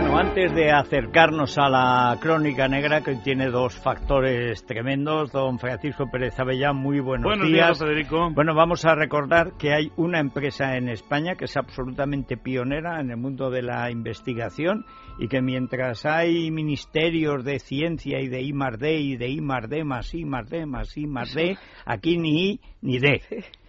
Bueno, antes de acercarnos a la crónica negra, que tiene dos factores tremendos, don Francisco Pérez Avellán, muy buenos, buenos días. Federico. Bueno, vamos a recordar que hay una empresa en España que es absolutamente pionera en el mundo de la investigación y que mientras hay ministerios de ciencia y de I más D y de I más D más I más D más I más D, aquí ni I ni D.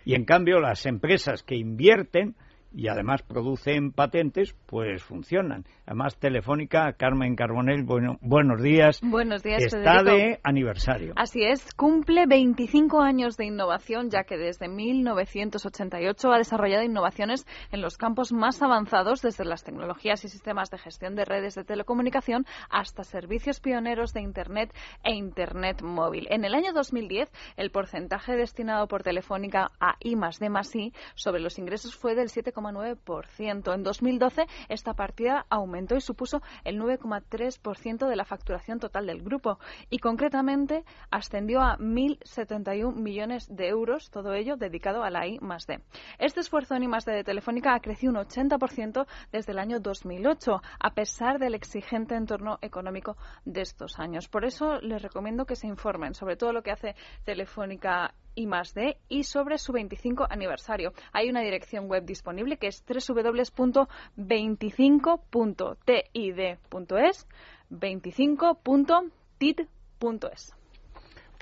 Y en cambio las empresas que invierten y además producen patentes, pues funcionan. Además, Telefónica, Carmen Carbonell, bueno, buenos días. Buenos días, Está de aniversario. Así es, cumple 25 años de innovación, ya que desde 1988 ha desarrollado innovaciones en los campos más avanzados, desde las tecnologías y sistemas de gestión de redes de telecomunicación hasta servicios pioneros de Internet e Internet móvil. En el año 2010, el porcentaje destinado por Telefónica a I más D más I sobre los ingresos fue del 7,9%. En 2012, esta partida aumentó y supuso el 9,3% de la facturación total del grupo y concretamente ascendió a 1.071 millones de euros, todo ello dedicado a la I. Este esfuerzo en I más D de Telefónica ha crecido un 80% desde el año 2008, a pesar del exigente entorno económico de estos años. Por eso les recomiendo que se informen sobre todo lo que hace Telefónica y más D y sobre su 25 aniversario. Hay una dirección web disponible que es www.25.tid.es 25.tid.es.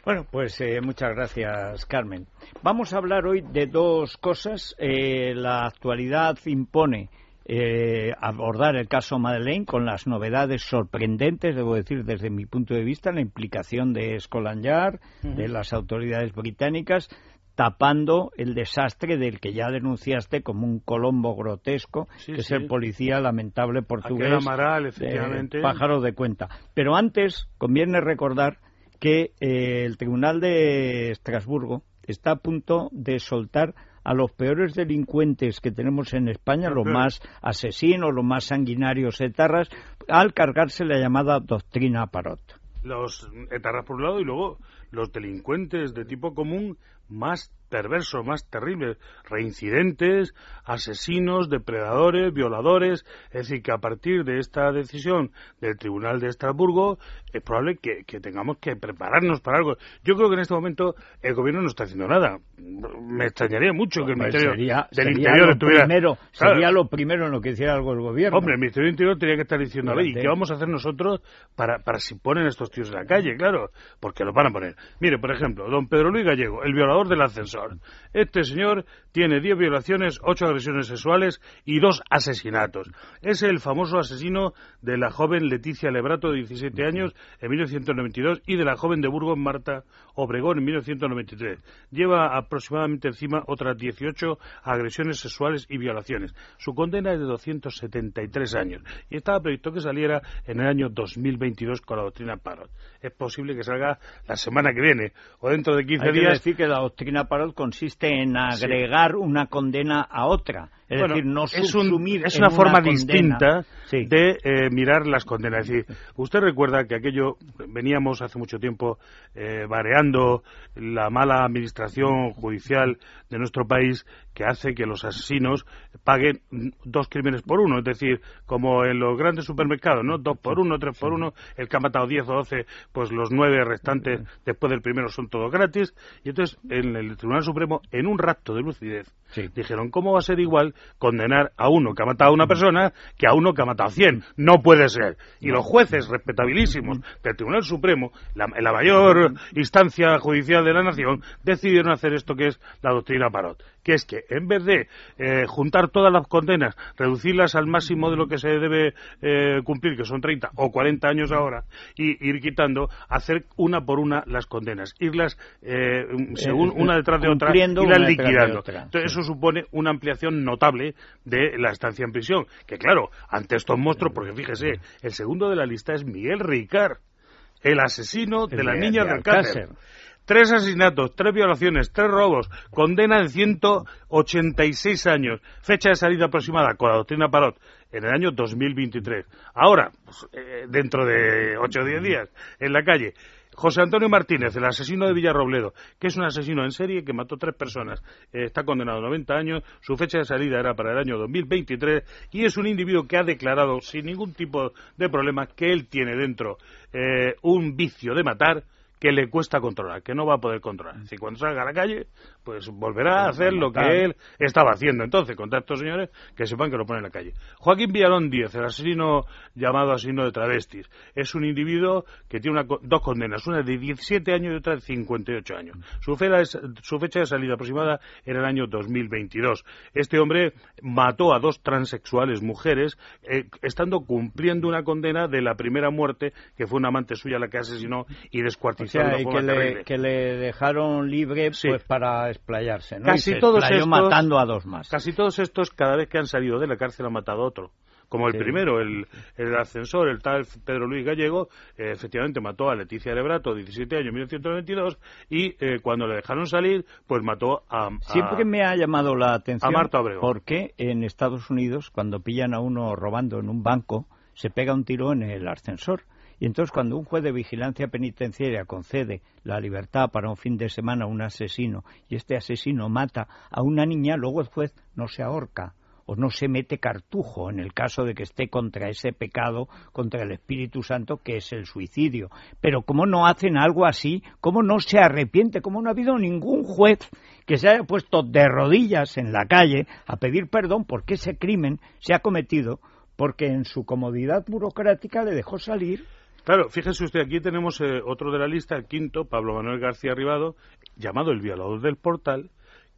Bueno, pues eh, muchas gracias, Carmen. Vamos a hablar hoy de dos cosas. Eh, la actualidad impone eh, abordar el caso Madeleine con las novedades sorprendentes, debo decir, desde mi punto de vista, la implicación de Scotland Yard, de las autoridades británicas, tapando el desastre del que ya denunciaste como un colombo grotesco, que es el policía lamentable portugués, pájaro de cuenta. Pero antes conviene recordar que eh, el Tribunal de Estrasburgo está a punto de soltar a los peores delincuentes que tenemos en España, los más asesinos, los más sanguinarios etarras, al cargarse la llamada doctrina Parot. Los etarras por un lado y luego los delincuentes de tipo común más perversos, más terribles, reincidentes, asesinos, depredadores, violadores. Es decir, que a partir de esta decisión del Tribunal de Estrasburgo es probable que, tengamos que prepararnos para algo. Yo creo que en este momento el Gobierno no está haciendo nada. Me extrañaría mucho que el pues Ministerio del Interior estuviera... Primero, Sería lo primero en lo que hiciera algo el Gobierno. Hombre, el Ministerio del Interior tenía que estar diciendo, ¿y qué vamos a hacer nosotros para, para si ponen estos tíos en la calle? Claro, porque lo van a poner. Mire, por ejemplo, don Pedro Luis Gallego, el violador del ascensor. Este señor tiene 10 violaciones, 8 agresiones sexuales y 2 asesinatos. Es el famoso asesino de la joven Leticia Lebrato, de 17 años, en 1992, y de la joven de Burgos, Marta Obregón, en 1993. Lleva aproximadamente encima otras 18 agresiones sexuales y violaciones. Su condena es de 273 años y estaba previsto que saliera en el año 2022 con la doctrina Parot. Es posible que salga la semana que viene o dentro de 15 Hay días. Que decir que la doctrina Parot consiste en agregar una condena a otra. Es decir, no es, es una forma distinta de eh, mirar las condenas. Es decir, usted recuerda que aquello veníamos hace mucho tiempo eh, vareando la mala administración judicial de nuestro país que hace que los asesinos paguen dos crímenes por uno, es decir, como en los grandes supermercados, ¿no? Dos por uno, tres por uno, el que ha matado diez o doce, pues los nueve restantes después del primero son todos gratis. Y entonces, en el Tribunal Supremo, en un rapto de lucidez, dijeron, ¿cómo va a ser igual condenar a uno que ha matado a una persona que a uno que ha matado a cien? No puede ser. Y los jueces respetabilísimos del Tribunal Supremo, la, la mayor instancia judicial de la nación, decidieron hacer esto que es la doctrina Parot, que es que en vez de eh, juntar todas las condenas, reducirlas al máximo de lo que se debe eh, cumplir, que son 30 o 40 años ahora, y ir quitando, hacer una por una las condenas, irlas eh, según una detrás de otra, irlas liquidando. Entonces eso supone una ampliación notable de la estancia en prisión, que claro, ante estos monstruos, porque fíjese, el segundo de la lista es Miguel Ricard, el asesino de, la niña del cáncer. Tres asesinatos, tres violaciones, tres robos, condena en 186 años, fecha de salida aproximada con la doctrina Parot en el año 2023. Ahora, pues, eh, dentro de 8 o 10 días, en la calle, José Antonio Martínez, el asesino de Villarrobledo, que es un asesino en serie que mató tres personas, eh, está condenado a 90 años, su fecha de salida era para el año 2023 y es un individuo que ha declarado sin ningún tipo de problema que él tiene dentro eh, un vicio de matar que le cuesta controlar, que no va a poder controlar. Es decir, cuando salga a la calle, pues volverá a hacer lo que él estaba haciendo. Entonces, contra estos señores, que sepan que lo ponen en la calle. Joaquín Villalón Díez, el asesino llamado asesino de travestis, es un individuo que tiene dos condenas, una de 17 años y otra de 58 años. Su, su fecha de salida aproximada era el año 2022. Este hombre mató a dos transexuales mujeres, eh, estando cumpliendo una condena de la primera muerte, que fue una amante suya la que asesinó y descuartizó que le, dejaron libre pues para explayarse, ¿no? Casi todos estos, matando a dos más. Casi todos estos, cada vez que han salido de la cárcel, han matado a otro como el primero, el, el, ascensor, el tal Pedro Luis Gallego, eh, efectivamente mató a Leticia Lebrato, 17 años, 1922, y eh, cuando le dejaron salir, pues mató a, Siempre me ha llamado la atención a Marta Abrego. porque en Estados Unidos, cuando pillan a uno robando en un banco, se pega un tiro en el ascensor. Y entonces cuando un juez de vigilancia penitenciaria concede la libertad para un fin de semana a un asesino y este asesino mata a una niña, luego el juez no se ahorca o no se mete cartujo en el caso de que esté contra ese pecado, contra el Espíritu Santo, que es el suicidio. Pero ¿cómo no hacen algo así? ¿Cómo no se arrepiente? ¿Cómo no ha habido ningún juez que se haya puesto de rodillas en la calle a pedir perdón porque ese crimen se ha cometido porque en su comodidad burocrática le dejó salir Claro, fíjese usted, aquí tenemos eh, otro de la lista, el quinto, Pablo Manuel García Ribado, llamado el violador del portal,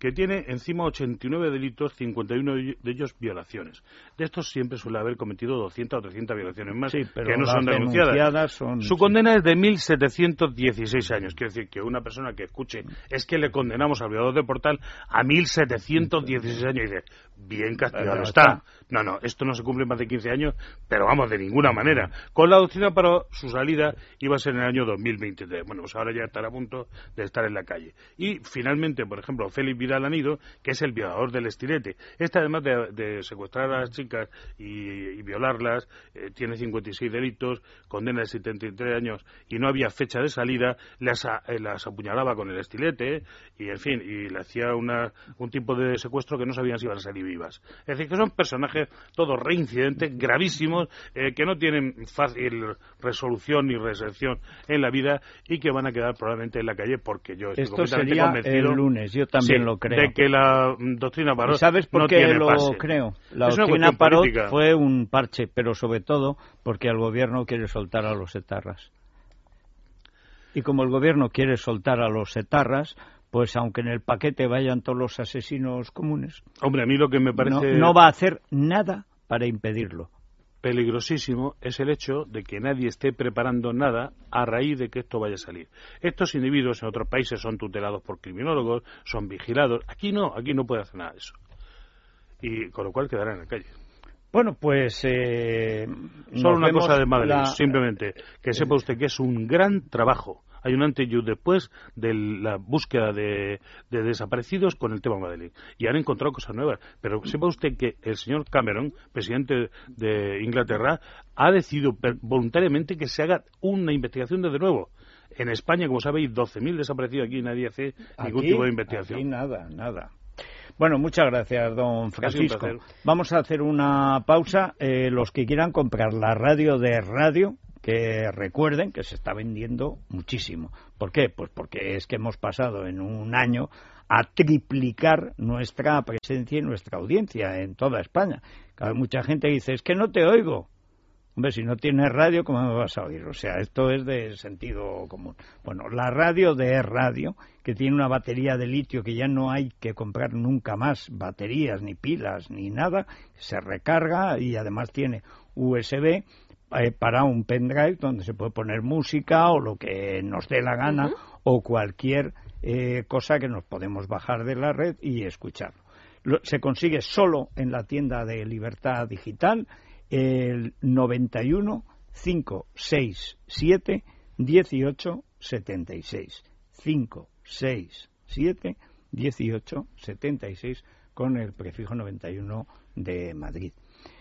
que tiene encima 89 delitos, 51 de ellos violaciones. De estos siempre suele haber cometido 200 o 300 violaciones más que no son denunciadas. Su condena es de 1.716 años. Quiere decir que una persona que escuche es que le condenamos al violador del portal a 1.716 años y dice, bien castigado está. No, no, esto no se cumple más de 15 años, pero vamos, de ninguna manera. Con la doctrina para su salida iba a ser en el año 2023. Bueno, pues ahora ya estará a punto de estar en la calle. Y finalmente, por ejemplo, Félix Vidal Anido, que es el violador del estilete. Este, además de, secuestrar a las chicas y, violarlas, eh, tiene 56 delitos, condena de 73 años y no había fecha de salida, las, eh, las apuñalaba con el estilete y, en fin, y le hacía una, un tipo de secuestro que no sabían si iban a salir vivas. Es decir, que son personajes todos reincidentes, gravísimos, eh, que no tienen fácil resolución ni recepción en la vida y que van a quedar probablemente en la calle porque yo estoy Esto sería el lunes, yo también lo creo. De que la doctrina Parot ¿Sabes por qué lo creo? La doctrina Parot fue un parche, pero sobre todo porque el gobierno quiere soltar a los etarras. Y como el gobierno quiere soltar a los etarras, pues aunque en el paquete vayan todos los asesinos comunes. Hombre, a mí lo que me parece. No, va a hacer nada para impedirlo. Peligrosísimo es el hecho de que nadie esté preparando nada a raíz de que esto vaya a salir. Estos individuos en otros países son tutelados por criminólogos, son vigilados. Aquí no, aquí no puede hacer nada de eso. Y con lo cual quedará en la calle. Bueno, pues. Eh, Solo una cosa de Madrid, simplemente. Que sepa usted que es un gran trabajo hay un antes y un después de la búsqueda de, desaparecidos con el tema Madeleine. Y han encontrado cosas nuevas. Pero sepa usted que el señor Cameron, presidente de Inglaterra, ha decidido voluntariamente que se haga una investigación desde nuevo. En España, como sabéis, 12.000 desaparecidos aquí nadie hace ningún tipo de investigación. Aquí nada, nada. Bueno, muchas gracias, don Francisco. Vamos a hacer una pausa. Eh, los que quieran comprar la radio de radio, que recuerden que se está vendiendo muchísimo. ¿Por qué? Pues porque es que hemos pasado en un año a triplicar nuestra presencia y nuestra audiencia en toda España. mucha gente dice, es que no te oigo. Hombre, si no tienes radio, ¿cómo me vas a oír? O sea, esto es de sentido común. Bueno, la radio de radio, que tiene una batería de litio que ya no hay que comprar nunca más baterías, ni pilas, ni nada, se recarga y además tiene USB eh, para un pendrive donde se puede poner música o lo que nos dé la gana o cualquier eh, cosa que nos podemos bajar de la red y escuchar. se consigue solo en la tienda de Libertad Digital el 91 567 1876 567 1876 con el prefijo 91 de Madrid.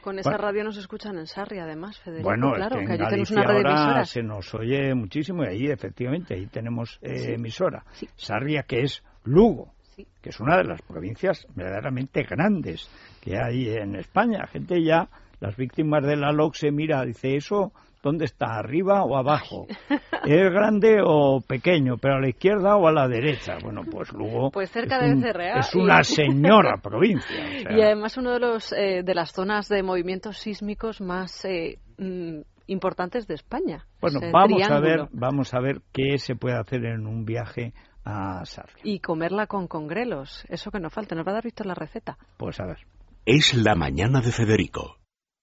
Con esa radio nos escuchan en Sarria, además, Federico. Bueno, claro, que, que allí tenemos una red ahora se nos oye muchísimo y ahí, efectivamente, ahí tenemos eh, emisora. Sarria, que es Lugo, que es una de las provincias verdaderamente grandes que hay en España. Gente ya, las víctimas de la LOC se mira, dice, eso ¿Dónde está? ¿Arriba o abajo? ¿Es grande o pequeño? ¿Pero a la izquierda o a la derecha? Bueno, pues luego... Pues cerca de Becerrea. Es una señora provincia. Y además uno de, los, eh, de las zonas de movimientos sísmicos más eh, mm, importantes de España. Bueno, vamos a, ver, vamos a ver qué se puede hacer en un viaje a Sarria. Y comerla con congrelos, eso que no falta. ¿Nos va a dar visto la receta? Pues a ver. Es la mañana de Federico,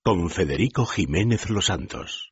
con Federico Jiménez Los Santos.